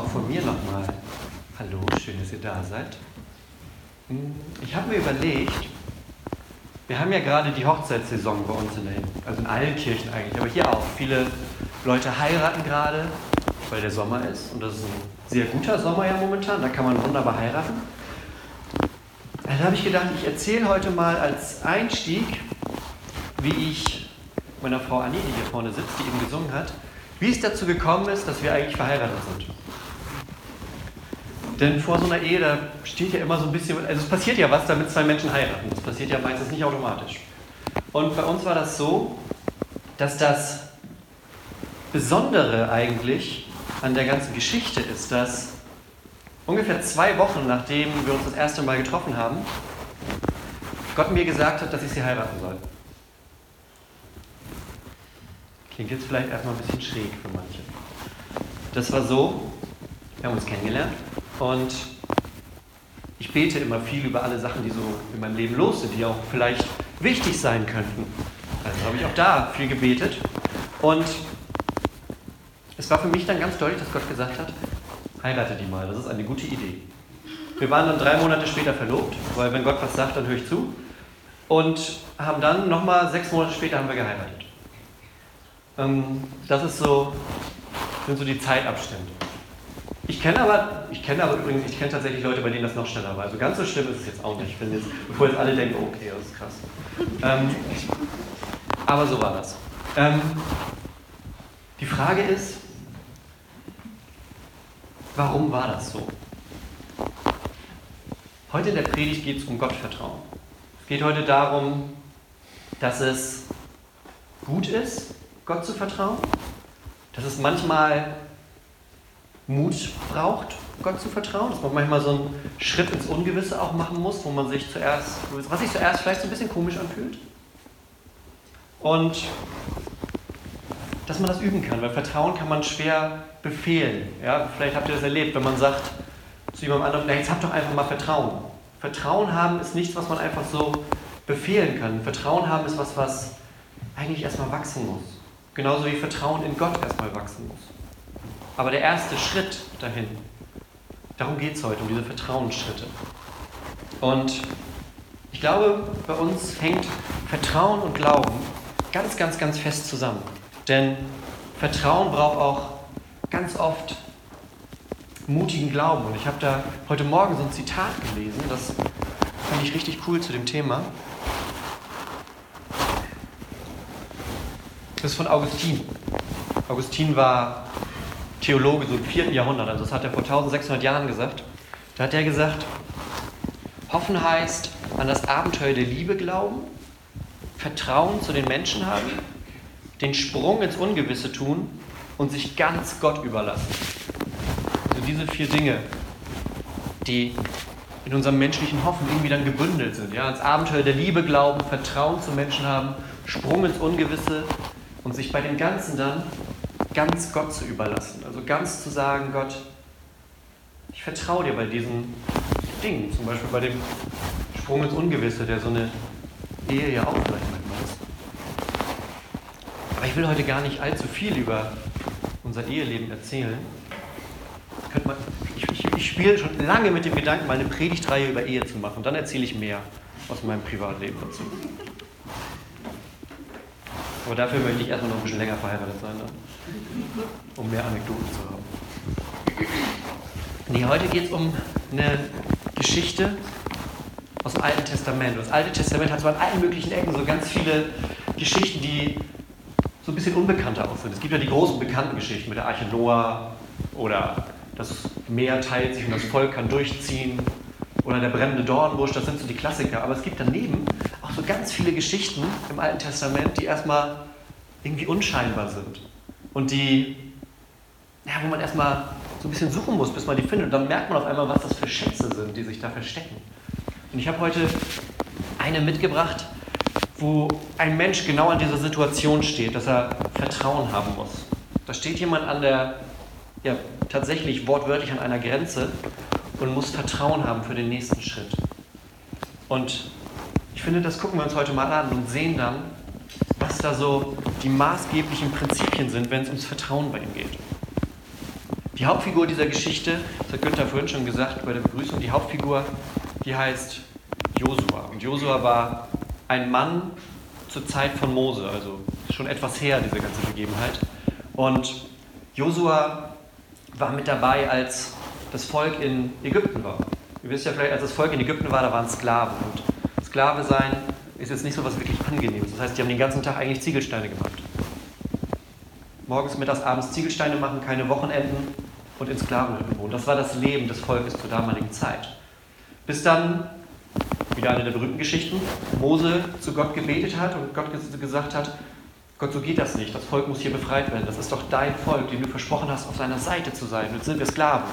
Auch von mir nochmal. Hallo, schön, dass ihr da seid. Hm, ich habe mir überlegt, wir haben ja gerade die Hochzeitssaison bei uns in der, also in allen Kirchen eigentlich, aber hier auch. Viele Leute heiraten gerade, weil der Sommer ist. Und das ist ein sehr guter Sommer ja momentan, da kann man wunderbar heiraten. Da habe ich gedacht, ich erzähle heute mal als Einstieg, wie ich meiner Frau Annie, die hier vorne sitzt, die eben gesungen hat, wie es dazu gekommen ist, dass wir eigentlich verheiratet sind. Denn vor so einer Ehe, da steht ja immer so ein bisschen, also es passiert ja was, damit zwei Menschen heiraten. Das passiert ja meistens nicht automatisch. Und bei uns war das so, dass das Besondere eigentlich an der ganzen Geschichte ist, dass ungefähr zwei Wochen nachdem wir uns das erste Mal getroffen haben, Gott mir gesagt hat, dass ich sie heiraten soll. Klingt jetzt vielleicht erstmal ein bisschen schräg für manche. Das war so, wir haben uns kennengelernt und ich bete immer viel über alle Sachen, die so in meinem Leben los sind, die auch vielleicht wichtig sein könnten. Also habe ich auch da viel gebetet. Und es war für mich dann ganz deutlich, dass Gott gesagt hat, heirate die mal, das ist eine gute Idee. Wir waren dann drei Monate später verlobt, weil wenn Gott was sagt, dann höre ich zu. Und haben dann nochmal sechs Monate später haben wir geheiratet. Ähm, das ist so, sind so die Zeitabstände. Ich kenne aber, ich kenne aber übrigens, ich kenne tatsächlich Leute, bei denen das noch schneller war. Also ganz so schlimm ist es jetzt auch nicht. Ich jetzt, bevor jetzt alle denken, okay, das ist krass. Ähm, aber so war das. Ähm, die Frage ist, warum war das so? Heute in der Predigt geht es um Gottvertrauen. Es geht heute darum, dass es gut ist, Gott zu vertrauen, dass es manchmal Mut braucht, Gott zu vertrauen, dass man manchmal so einen Schritt ins Ungewisse auch machen muss, wo man sich zuerst, was sich zuerst vielleicht so ein bisschen komisch anfühlt. Und dass man das üben kann, weil Vertrauen kann man schwer befehlen. Ja, vielleicht habt ihr das erlebt, wenn man sagt zu jemandem anderen, na, jetzt habt doch einfach mal Vertrauen. Vertrauen haben ist nichts, was man einfach so befehlen kann. Vertrauen haben ist was, was eigentlich erstmal wachsen muss. Genauso wie Vertrauen in Gott erstmal wachsen muss. Aber der erste Schritt dahin, darum geht es heute, um diese Vertrauensschritte. Und ich glaube, bei uns hängt Vertrauen und Glauben ganz, ganz, ganz fest zusammen. Denn Vertrauen braucht auch ganz oft mutigen Glauben. Und ich habe da heute Morgen so ein Zitat gelesen, das fand ich richtig cool zu dem Thema. Das ist von Augustin. Augustin war Theologe so im 4. Jahrhundert, also das hat er vor 1600 Jahren gesagt. Da hat er gesagt, hoffen heißt an das Abenteuer der Liebe glauben, Vertrauen zu den Menschen haben, den Sprung ins Ungewisse tun und sich ganz Gott überlassen. Also diese vier Dinge, die in unserem menschlichen Hoffen irgendwie dann gebündelt sind. Ja, ans Abenteuer der Liebe glauben, Vertrauen zu Menschen haben, Sprung ins Ungewisse und sich bei dem Ganzen dann ganz Gott zu überlassen. Also ganz zu sagen, Gott, ich vertraue dir bei diesen Dingen, zum Beispiel bei dem Sprung ins Ungewisse, der so eine Ehe ja auch vielleicht manchmal ist. Aber ich will heute gar nicht allzu viel über unser Eheleben erzählen. Ich, ich, spiele schon lange mit dem Gedanken, mal eine Predigtreihe über Ehe zu machen. Dann erzähle ich mehr aus meinem Privatleben dazu. Aber dafür möchte ich erstmal noch ein bisschen länger verheiratet sein. Ne? um mehr Anekdoten zu haben. Nee, heute geht es um eine Geschichte aus dem Alten Testament. Das Alte Testament hat zwar in allen möglichen Ecken so ganz viele Geschichten, die so ein bisschen unbekannter auch sind. Es gibt ja die großen bekannten Geschichten mit der Arche Noah oder das Meer teilt sich und das Volk kann durchziehen oder der brennende Dornbusch, das sind so die Klassiker. Aber es gibt daneben so ganz viele Geschichten im Alten Testament, die erstmal irgendwie unscheinbar sind und die, ja, wo man erstmal so ein bisschen suchen muss, bis man die findet. Und dann merkt man auf einmal, was das für Schätze sind, die sich da verstecken. Und ich habe heute eine mitgebracht, wo ein Mensch genau an dieser Situation steht, dass er Vertrauen haben muss. Da steht jemand an der, ja, tatsächlich wortwörtlich an einer Grenze und muss Vertrauen haben für den nächsten Schritt. Und ich finde, das gucken wir uns heute mal an und sehen dann, was da so die maßgeblichen Prinzipien sind, wenn es ums Vertrauen bei ihm geht. Die Hauptfigur dieser Geschichte, das hat Günther vorhin schon gesagt bei der Begrüßung, die Hauptfigur, die heißt Josua. Und Josua war ein Mann zur Zeit von Mose, also schon etwas her, diese ganze Begebenheit. Und Josua war mit dabei, als das Volk in Ägypten war. Ihr wisst ja vielleicht, als das Volk in Ägypten war, da waren Sklaven. Und Sklave sein ist jetzt nicht so was wirklich Angenehmes. Das heißt, die haben den ganzen Tag eigentlich Ziegelsteine gemacht. Morgens, mittags, abends Ziegelsteine machen, keine Wochenenden und in Sklavenhütten wohnen. Das war das Leben des Volkes zur damaligen Zeit. Bis dann, wieder eine der berühmten Geschichten, Mose zu Gott gebetet hat und Gott gesagt hat, Gott, so geht das nicht. Das Volk muss hier befreit werden. Das ist doch dein Volk, dem du versprochen hast, auf seiner Seite zu sein. Jetzt sind wir Sklaven.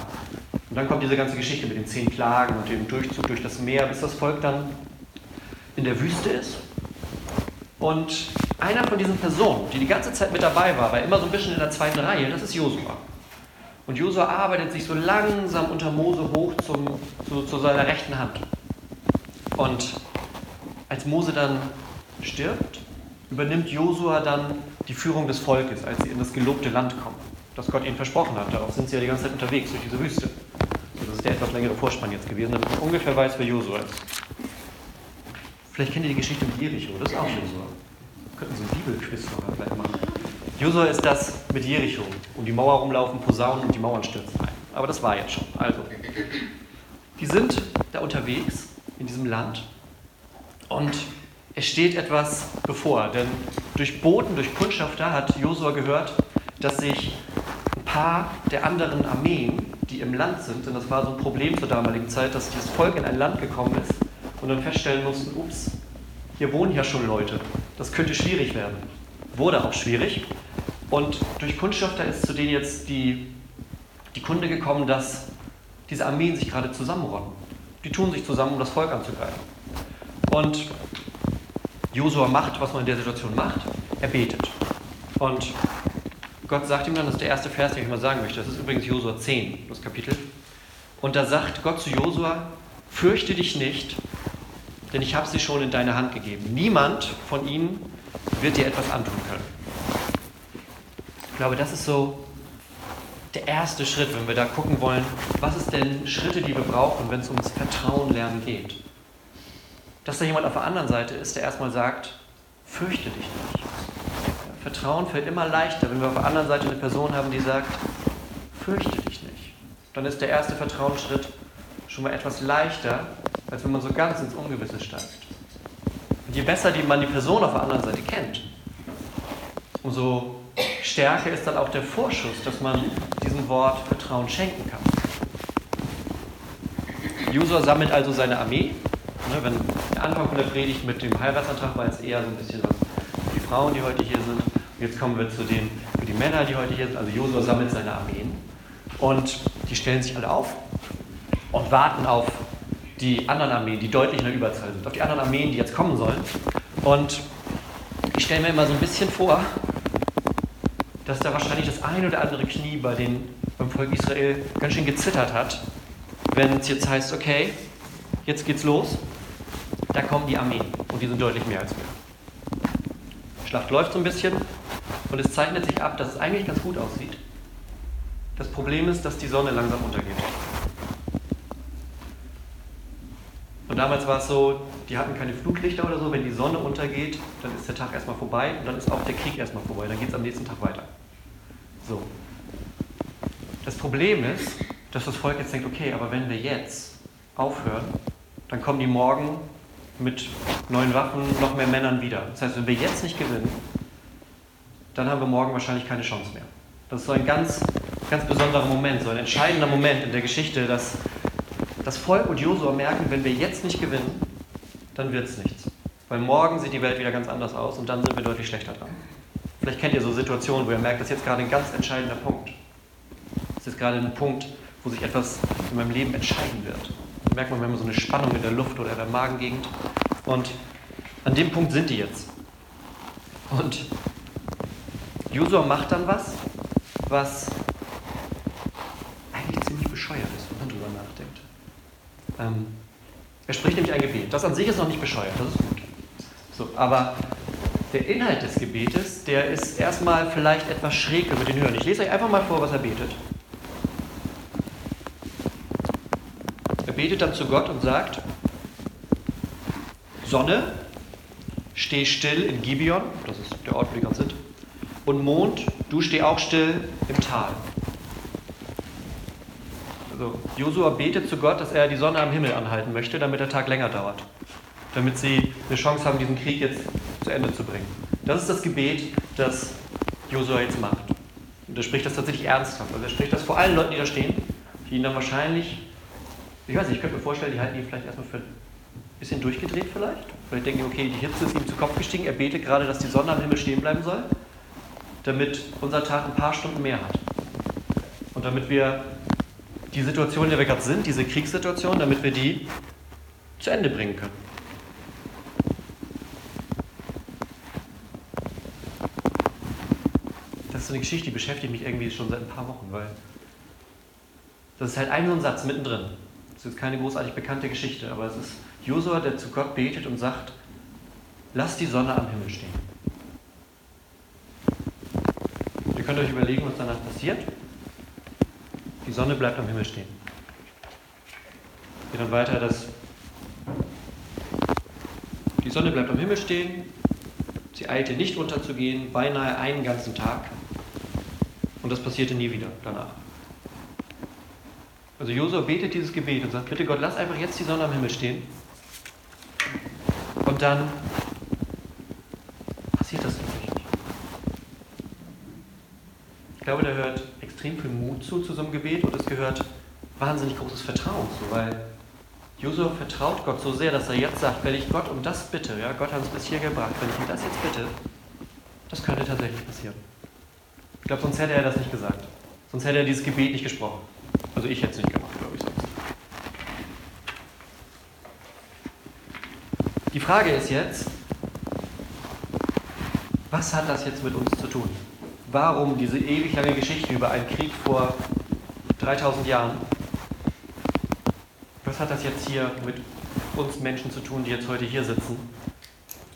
Und dann kommt diese ganze Geschichte mit den zehn Plagen und dem Durchzug durch das Meer, bis das Volk dann in der Wüste ist. Und einer von diesen Personen, die die ganze Zeit mit dabei war, war immer so ein bisschen in der zweiten Reihe, das ist Josua. Und Josua arbeitet sich so langsam unter Mose hoch zum, zu, zu seiner rechten Hand. Und als Mose dann stirbt, übernimmt Josua dann die Führung des Volkes, als sie in das gelobte Land kommen, das Gott ihnen versprochen hat. Darauf sind sie ja die ganze Zeit unterwegs durch diese Wüste. Das ist der etwas längere Vorspann jetzt gewesen, damit man ungefähr weiß, wer Josua ist. Vielleicht kennt ihr die Geschichte mit Jericho, das ist auch Josua. Könnten Sie einen Bibelquiz noch vielleicht machen. Josua ist das mit Jericho. Um die Mauer rumlaufen, Posaunen und die Mauern stürzen ein. Aber das war jetzt schon. Also, die sind da unterwegs in diesem Land und es steht etwas bevor, denn durch Boten, durch Kundschafter hat Josua gehört, dass sich ein paar der anderen Armeen, die im Land sind, denn das war so ein Problem zur damaligen Zeit, dass das Volk in ein Land gekommen ist und dann feststellen mussten, ups, hier wohnen ja schon Leute, das könnte schwierig werden. Wurde auch schwierig. Und durch Kundschafter ist zu denen jetzt die, die Kunde gekommen, dass diese Armeen sich gerade zusammenronnen. Die tun sich zusammen, um das Volk anzugreifen. Und Josua macht, was man in der Situation macht. Er betet. Und Gott sagt ihm dann, das ist der erste Vers, den ich mal sagen möchte. Das ist übrigens Josua 10, das Kapitel. Und da sagt Gott zu Josua: Fürchte dich nicht, denn ich habe sie schon in deine Hand gegeben. Niemand von ihnen wird dir etwas antun können. Ich glaube, das ist so der erste Schritt, wenn wir da gucken wollen, was ist denn Schritte, die wir brauchen, wenn es ums Vertrauen lernen geht dass da jemand auf der anderen Seite ist, der erstmal sagt, fürchte dich nicht. Vertrauen fällt immer leichter, wenn wir auf der anderen Seite eine Person haben, die sagt, fürchte dich nicht. Dann ist der erste Vertrauensschritt schon mal etwas leichter, als wenn man so ganz ins Ungewisse steigt. Und je besser die man die Person auf der anderen Seite kennt, umso stärker ist dann auch der Vorschuss, dass man diesem Wort Vertrauen schenken kann. User sammelt also seine Armee Ne, wenn der Anfang von der Predigt mit dem Heiratsantrag war jetzt eher so ein bisschen was für die Frauen, die heute hier sind. Und jetzt kommen wir zu den für die Männer, die heute hier sind. Also Josua sammelt seine Armeen und die stellen sich alle auf und warten auf die anderen Armeen, die deutlich in der Überzahl sind, auf die anderen Armeen, die jetzt kommen sollen. Und ich stelle mir immer so ein bisschen vor, dass da wahrscheinlich das ein oder andere Knie bei den, beim Volk Israel ganz schön gezittert hat, wenn es jetzt heißt, okay, jetzt geht's los da kommen die Armeen und die sind deutlich mehr als wir. Die Schlacht läuft so ein bisschen und es zeichnet sich ab, dass es eigentlich ganz gut aussieht. Das Problem ist, dass die Sonne langsam untergeht. Und damals war es so, die hatten keine Fluglichter oder so. Wenn die Sonne untergeht, dann ist der Tag erstmal vorbei und dann ist auch der Krieg erstmal vorbei. Dann geht es am nächsten Tag weiter. So. Das Problem ist, dass das Volk jetzt denkt, okay, aber wenn wir jetzt aufhören, dann kommen die morgen mit neuen Waffen, noch mehr Männern wieder. Das heißt, wenn wir jetzt nicht gewinnen, dann haben wir morgen wahrscheinlich keine Chance mehr. Das ist so ein ganz, ganz besonderer Moment, so ein entscheidender Moment in der Geschichte, dass das Volk und Josua merken, wenn wir jetzt nicht gewinnen, dann wird es nichts. Weil morgen sieht die Welt wieder ganz anders aus und dann sind wir deutlich schlechter dran. Vielleicht kennt ihr so Situationen, wo ihr merkt, das ist jetzt gerade ein ganz entscheidender Punkt. Das ist jetzt gerade ein Punkt, wo sich etwas in meinem Leben entscheiden wird merkt man, wir haben so eine Spannung in der Luft oder in der Magengegend. Und an dem Punkt sind die jetzt. Und Josua macht dann was, was eigentlich ziemlich bescheuert ist, ähm, er spricht nämlich ein Gebet. Das an sich ist noch nicht bescheuert, das ist gut. So, aber der Inhalt des Gebetes, der ist erstmal vielleicht etwas schräg über den Hören. Ich lese euch einfach mal vor, was er betet. Er betet dann zu Gott und sagt, Sonne, steh still in Gibeon, das ist der Ort, wo die gerade sind, und Mond, du steh auch still im Tal. Also Josua betet zu Gott, dass er die Sonne am Himmel anhalten möchte, damit der Tag länger dauert. Damit sie eine Chance haben, diesen Krieg jetzt zu Ende zu bringen. Das ist das Gebet, das Josua jetzt macht. Und er spricht das tatsächlich ernsthaft. Also er spricht das vor allen Leuten, die da stehen, die ihn dann wahrscheinlich, ich weiß nicht, ich könnte mir vorstellen, die halten ihn vielleicht erstmal für ein bisschen durchgedreht vielleicht. Vielleicht denken die, okay, die Hitze ist ihm zu Kopf gestiegen, er betet gerade, dass die Sonne am Himmel stehen bleiben soll, damit unser Tag ein paar Stunden mehr hat. Und damit wir die Situation, in der wir gerade sind, diese Kriegssituation, damit wir die zu Ende bringen können. Das ist so eine Geschichte, die beschäftigt mich irgendwie schon seit ein paar Wochen, weil das ist halt ein so ein Satz mittendrin. Das ist keine großartig bekannte Geschichte, aber es ist Josua, der zu Gott betet und sagt, lass die Sonne am Himmel stehen. Ihr könnt euch überlegen, was danach passiert. Die Sonne bleibt am Himmel stehen. Geht dann weiter, dass die Sonne bleibt am Himmel stehen, sie eilte nicht unterzugehen, beinahe einen ganzen Tag. Und das passierte nie wieder danach. Also Josua betet dieses Gebet und sagt, bitte Gott, lass einfach jetzt die Sonne am Himmel stehen. Und dann passiert das nicht. Ich glaube, da hört extrem viel Mut zu, zu so einem Gebet und es gehört wahnsinnig großes Vertrauen zu, weil Josua vertraut Gott so sehr, dass er jetzt sagt, wenn ich Gott um das bitte, ja, Gott hat uns bis hier gebracht, wenn ich ihm das jetzt bitte, das könnte tatsächlich passieren. Ich glaube, sonst hätte er das nicht gesagt. Sonst hätte er dieses Gebet nicht gesprochen. Also ich hätte es nicht gemacht, glaube ich sonst. Die Frage ist jetzt, was hat das jetzt mit uns zu tun? Warum diese ewig lange Geschichte über einen Krieg vor 3000 Jahren? Was hat das jetzt hier mit uns Menschen zu tun, die jetzt heute hier sitzen?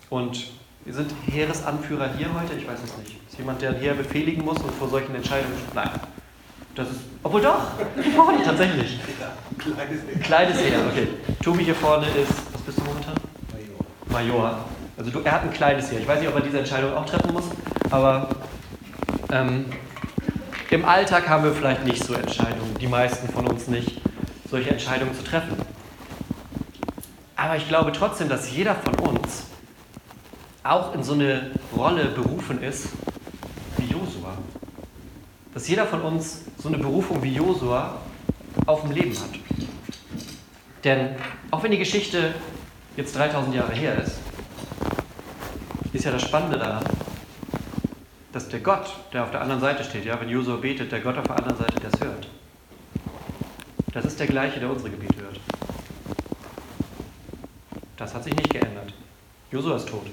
Und wir sind Heeresanführer hier heute? Ich weiß es nicht. Ist jemand, der ein Heer befehligen muss und vor solchen Entscheidungen. Nein. Das ist. Obwohl doch! Hier vorne tatsächlich. Kleines Heer. Kleines Heer, okay. Tobi hier vorne ist. Was bist du momentan? Major. Major. Also du, er hat ein kleines Heer. Ich weiß nicht, ob er diese Entscheidung auch treffen muss, aber ähm, im Alltag haben wir vielleicht nicht so Entscheidungen, die meisten von uns nicht, solche Entscheidungen zu treffen. Aber ich glaube trotzdem, dass jeder von uns auch in so eine Rolle berufen ist wie Josua. Dass jeder von uns so eine Berufung wie Josua auf dem Leben hat. Denn auch wenn die Geschichte jetzt 3000 Jahre her ist, ist ja das Spannende daran, dass der Gott, der auf der anderen Seite steht, ja, wenn Josua betet, der Gott auf der anderen Seite, der es hört. Das ist der gleiche, der unsere Gebete hört. Das hat sich nicht geändert. Josua ist tot.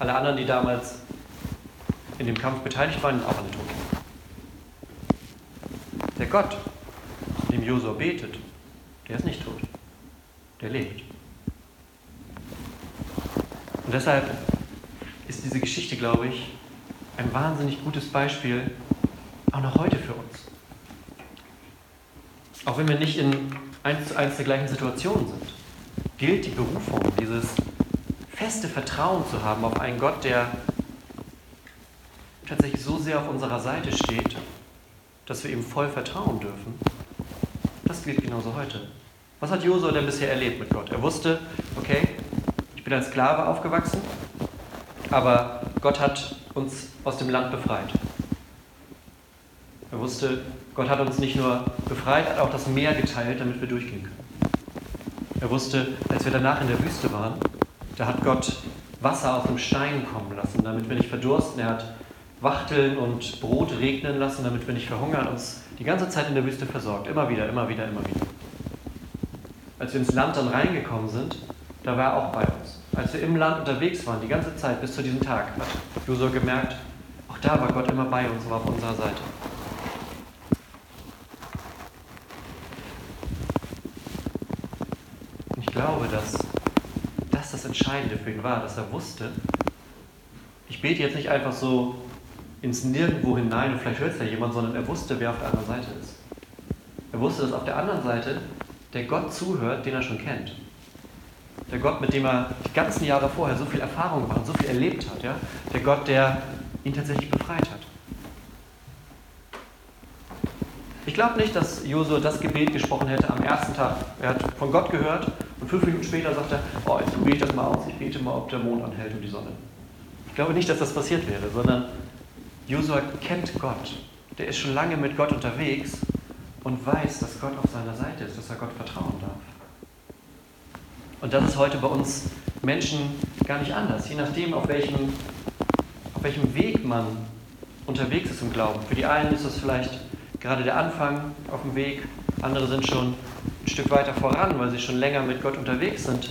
Alle anderen, die damals in dem Kampf beteiligt waren, sind auch alle tot. Der Gott, dem Josua betet, der ist nicht tot. Der lebt. Und deshalb ist diese Geschichte, glaube ich, ein wahnsinnig gutes Beispiel, auch noch heute für uns. Auch wenn wir nicht in eins zu eins der gleichen Situation sind, gilt die Berufung, dieses feste Vertrauen zu haben auf einen Gott, der tatsächlich so sehr auf unserer Seite steht, dass wir ihm voll vertrauen dürfen, das gilt genauso heute. Was hat Josua denn bisher erlebt mit Gott? Er wusste, okay, ich bin als Sklave aufgewachsen, aber Gott hat uns aus dem Land befreit. Er wusste, Gott hat uns nicht nur befreit, er hat auch das Meer geteilt, damit wir durchgehen können. Er wusste, als wir danach in der Wüste waren, da hat Gott Wasser aus dem Stein kommen lassen, damit wir nicht verdursten. Er hat Wachteln und Brot regnen lassen, damit wir nicht verhungern, uns die ganze Zeit in der Wüste versorgt. Immer wieder, immer wieder, immer wieder. Als wir ins Land dann reingekommen sind, da war er auch bei uns. Als wir im Land unterwegs waren, die ganze Zeit bis zu diesem Tag, hat Josua gemerkt, auch da war Gott immer bei uns und war auf unserer Seite. Und ich glaube, dass das das Entscheidende für ihn war, dass er wusste, ich bete jetzt nicht einfach so ins Nirgendwo hinein und vielleicht hört es ja jemand, sondern er wusste, wer auf der anderen Seite ist. Er wusste, dass auf der anderen Seite der Gott zuhört, den er schon kennt. Der Gott, mit dem er die ganzen Jahre vorher so viel Erfahrung gemacht, so viel erlebt hat. Ja? Der Gott, der ihn tatsächlich befreit hat. Ich glaube nicht, dass Josua das Gebet gesprochen hätte am ersten Tag. Er hat von Gott gehört und fünf Minuten später sagt er, oh, jetzt probiere ich das mal aus, ich bete mal, ob der Mond anhält und die Sonne. Ich glaube nicht, dass das passiert wäre, sondern Josua kennt Gott. Der ist schon lange mit Gott unterwegs und weiß, dass Gott auf seiner Seite ist, dass er Gott vertrauen darf. Und das ist heute bei uns Menschen gar nicht anders, je nachdem, auf welchem, auf welchem Weg man unterwegs ist im Glauben. Für die einen ist es vielleicht gerade der Anfang auf dem Weg, andere sind schon ein Stück weiter voran, weil sie schon länger mit Gott unterwegs sind.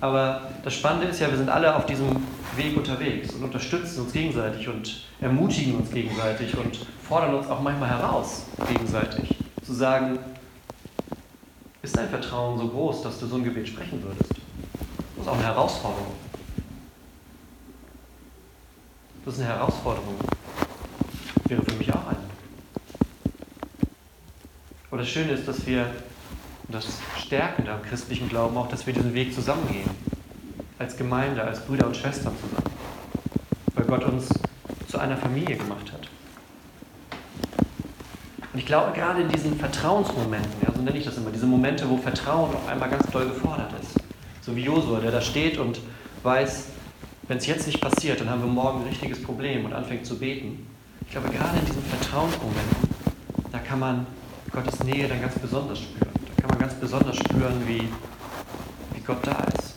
Aber das Spannende ist ja, wir sind alle auf diesem Weg unterwegs und unterstützen uns gegenseitig und ermutigen uns gegenseitig und fordern uns auch manchmal heraus gegenseitig. Zu sagen, ist dein Vertrauen so groß, dass du so ein Gebet sprechen würdest? Das ist auch eine Herausforderung. Das ist eine Herausforderung. Wäre für mich auch eine. Aber das Schöne ist, dass wir das Stärkende am christlichen Glauben auch, dass wir diesen Weg zusammengehen. Als Gemeinde, als Brüder und Schwestern zusammen. Weil Gott uns zu einer Familie gemacht hat. Und ich glaube, gerade in diesen Vertrauensmomenten, ja, so nenne ich das immer, diese Momente, wo Vertrauen auf einmal ganz doll gefordert ist. So wie Josua, der da steht und weiß, wenn es jetzt nicht passiert, dann haben wir morgen ein richtiges Problem und anfängt zu beten. Ich glaube, gerade in diesen Vertrauensmomenten, da kann man Gottes Nähe dann ganz besonders spüren. Da kann man ganz besonders spüren, wie, wie Gott da ist.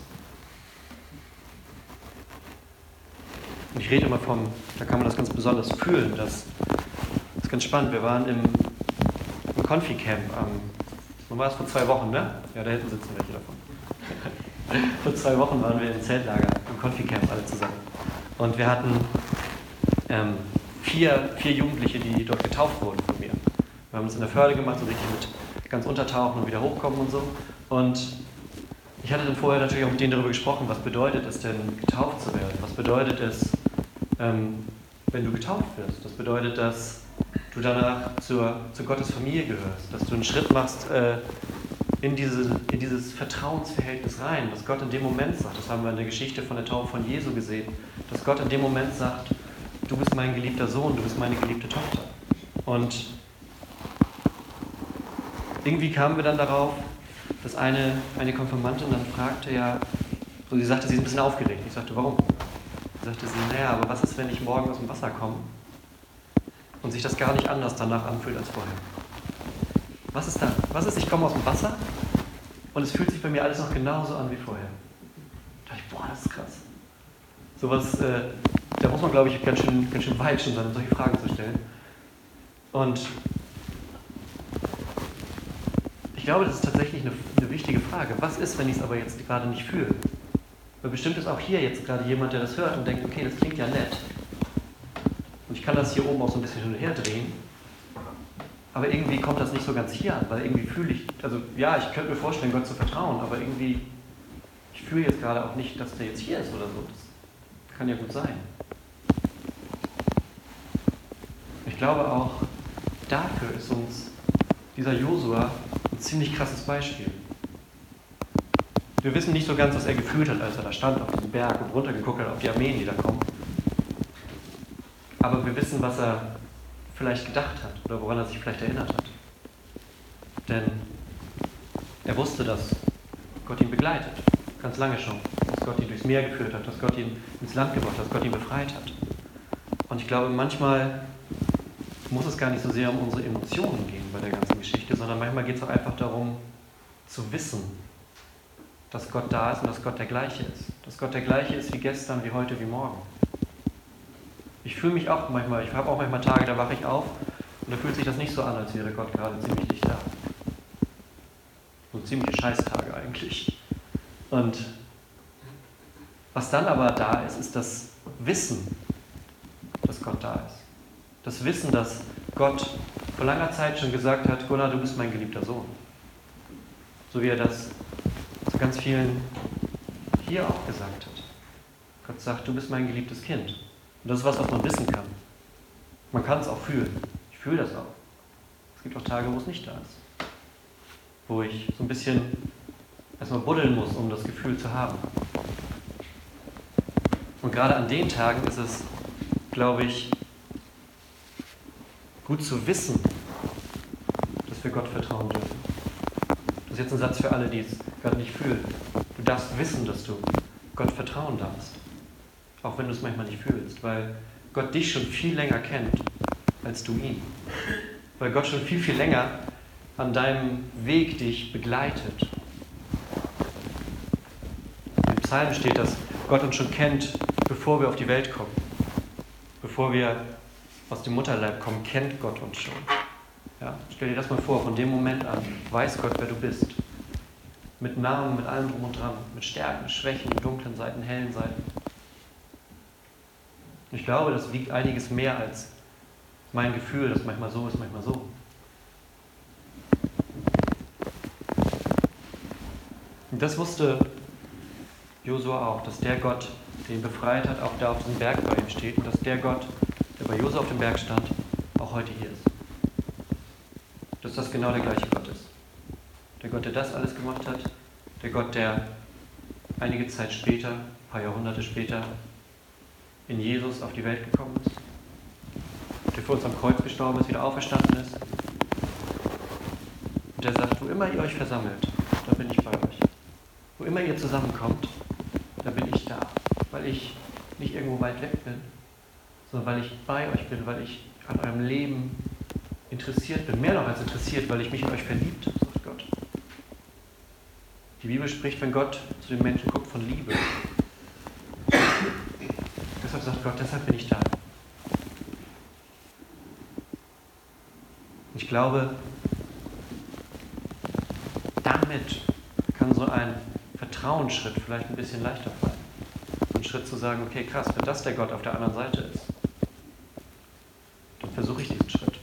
Und ich rede immer vom, da kann man das ganz besonders fühlen. Das, das ist ganz spannend. Wir waren im, im Confi-Camp am, wann war es vor zwei Wochen, ne? Ja, da hinten sitzen welche davon. vor zwei Wochen waren wir im Zeltlager, im Confi-Camp alle zusammen. Und wir hatten ähm, vier, vier Jugendliche, die dort getauft wurden von mir. Wir haben es in der Förde gemacht, so richtig mit ganz untertauchen und wieder hochkommen und so. Und ich hatte dann vorher natürlich auch mit denen darüber gesprochen, was bedeutet es denn, getauft zu werden? Was bedeutet es, ähm, wenn du getauft wirst? Das bedeutet, dass du danach zur, zu Gottes Familie gehörst, dass du einen Schritt machst äh, in, diese, in dieses Vertrauensverhältnis rein, dass Gott in dem Moment sagt, das haben wir in der Geschichte von der Taufe von Jesu gesehen, dass Gott in dem Moment sagt, du bist mein geliebter Sohn, du bist meine geliebte Tochter. Und irgendwie kamen wir dann darauf, dass eine, eine Konfirmantin dann fragte, ja, so sie sagte, sie ist ein bisschen aufgeregt. Ich sagte, warum? Sie sagte sie, naja, aber was ist, wenn ich morgen aus dem Wasser komme und sich das gar nicht anders danach anfühlt als vorher? Was ist dann? Was ist, ich komme aus dem Wasser und es fühlt sich bei mir alles noch genauso an wie vorher? Da dachte ich, boah, das ist krass. Sowas, äh, da muss man, glaube ich, ganz schön, ganz schön weit schon sein, um solche Fragen zu stellen. Und ich glaube, das ist tatsächlich eine, eine wichtige Frage. Was ist, wenn ich es aber jetzt gerade nicht fühle? Weil bestimmt ist auch hier jetzt gerade jemand, der das hört und denkt, okay, das klingt ja nett. Ich kann das hier oben auch so ein bisschen hin und her drehen. Aber irgendwie kommt das nicht so ganz hier an, weil irgendwie fühle ich, also ja, ich könnte mir vorstellen, Gott zu vertrauen, aber irgendwie, ich fühle jetzt gerade auch nicht, dass der jetzt hier ist oder so. Das kann ja gut sein. Ich glaube auch, dafür ist uns dieser Josua ziemlich krasses Beispiel. Wir wissen nicht so ganz, was er gefühlt hat, als er da stand auf diesem Berg und runtergeguckt hat auf die Armeen, die da kommen. Aber wir wissen, was er vielleicht gedacht hat oder woran er sich vielleicht erinnert hat. Denn er wusste, dass Gott ihn begleitet, ganz lange schon. Dass Gott ihn durchs Meer geführt hat, dass Gott ihn ins Land gebracht hat, dass Gott ihn befreit hat. Und ich glaube, manchmal muss es gar nicht so sehr um unsere Emotionen gehen bei der ganzen Geschichte, sondern manchmal geht es auch einfach darum, zu wissen, dass Gott da ist und dass Gott der gleiche ist. Dass Gott der gleiche ist wie gestern, wie heute, wie morgen. Ich fühle mich auch manchmal, ich habe auch manchmal Tage, da wache ich auf und da fühlt sich das nicht so an, als wäre Gott gerade ziemlich dicht da. So ziemliche Scheißtage eigentlich. Und was dann aber da ist, ist das Wissen, dass Gott da ist. Das Wissen, dass Gott vor langer Zeit schon gesagt hat, Gunnar, du bist mein geliebter Sohn. So wie er das zu ganz vielen hier auch gesagt hat. Gott sagt, du bist mein geliebtes Kind. Und das ist was, was man wissen kann. Man kann es auch fühlen. Ich fühle das auch. Es gibt auch Tage, wo es nicht da ist. wo ich so ein bisschen erstmal buddeln muss, um das Gefühl zu haben. Und gerade an den Tagen ist es, glaube ich, gut zu wissen, dass wir Gott vertrauen dürfen. Das ist jetzt ein Satz für alle, die es gerade nicht fühlen. Du darfst wissen, dass du Gott vertrauen darfst. Auch wenn du es manchmal nicht fühlst, weil Gott dich schon viel länger kennt als du ihn. Weil Gott schon viel, viel länger an deinem Weg dich begleitet. Im Psalm steht, dass Gott uns schon kennt, bevor wir auf die Welt kommen. Bevor wir aus dem Mutterleib kommen, kennt Gott uns schon. Ja, stell dir das mal vor, von dem Moment an weiß Gott, wer du bist. Mit Namen, mit allem drum und dran, mit Stärken, Schwächen, dunklen Seiten, hellen Seiten. Ich glaube, das wiegt einiges mehr als mein Gefühl, das manchmal so ist, manchmal so. Und das wusste Josua auch, dass der Gott, den ihn befreit hat, auch da auf diesem Berg bei ihm steht und dass der Gott, der bei Josua auf dem Berg stand, auch heute hier ist. Dass das genau der gleiche Gott ist. Der Gott, der das alles gemacht hat, der Gott, der einige Zeit später, ein paar Jahrhunderte später, in Jesus auf die Welt gekommen ist, der für uns am Kreuz gestorben ist, wieder auferstanden ist. Und der sagt, wo immer ihr euch versammelt, da bin ich bei euch. Wo immer ihr zusammenkommt, da bin ich da. Weil ich nicht irgendwo weit weg bin, sondern weil ich bei euch bin, weil ich an eurem Leben interessiert bin. Mehr noch als interessiert, weil ich mich in euch verliebt sagt Gott. Die Bibel spricht, wenn Gott zu den Menschen guckt, von Liebe. Sagt Gott, deshalb bin ich da. Ich glaube, damit kann so ein Vertrauensschritt vielleicht ein bisschen leichter fallen. Ein Schritt zu sagen, okay, krass, wenn das der Gott auf der anderen Seite ist, dann versuche ich diesen Schritt.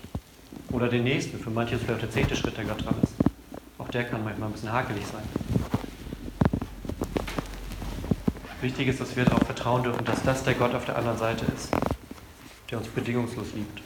Oder den nächsten, für manche ist vielleicht der zehnte Schritt, der gerade dran ist. Auch der kann manchmal ein bisschen hakelig sein. Wichtig ist, dass wir darauf vertrauen dürfen, dass das der Gott auf der anderen Seite ist, der uns bedingungslos liebt,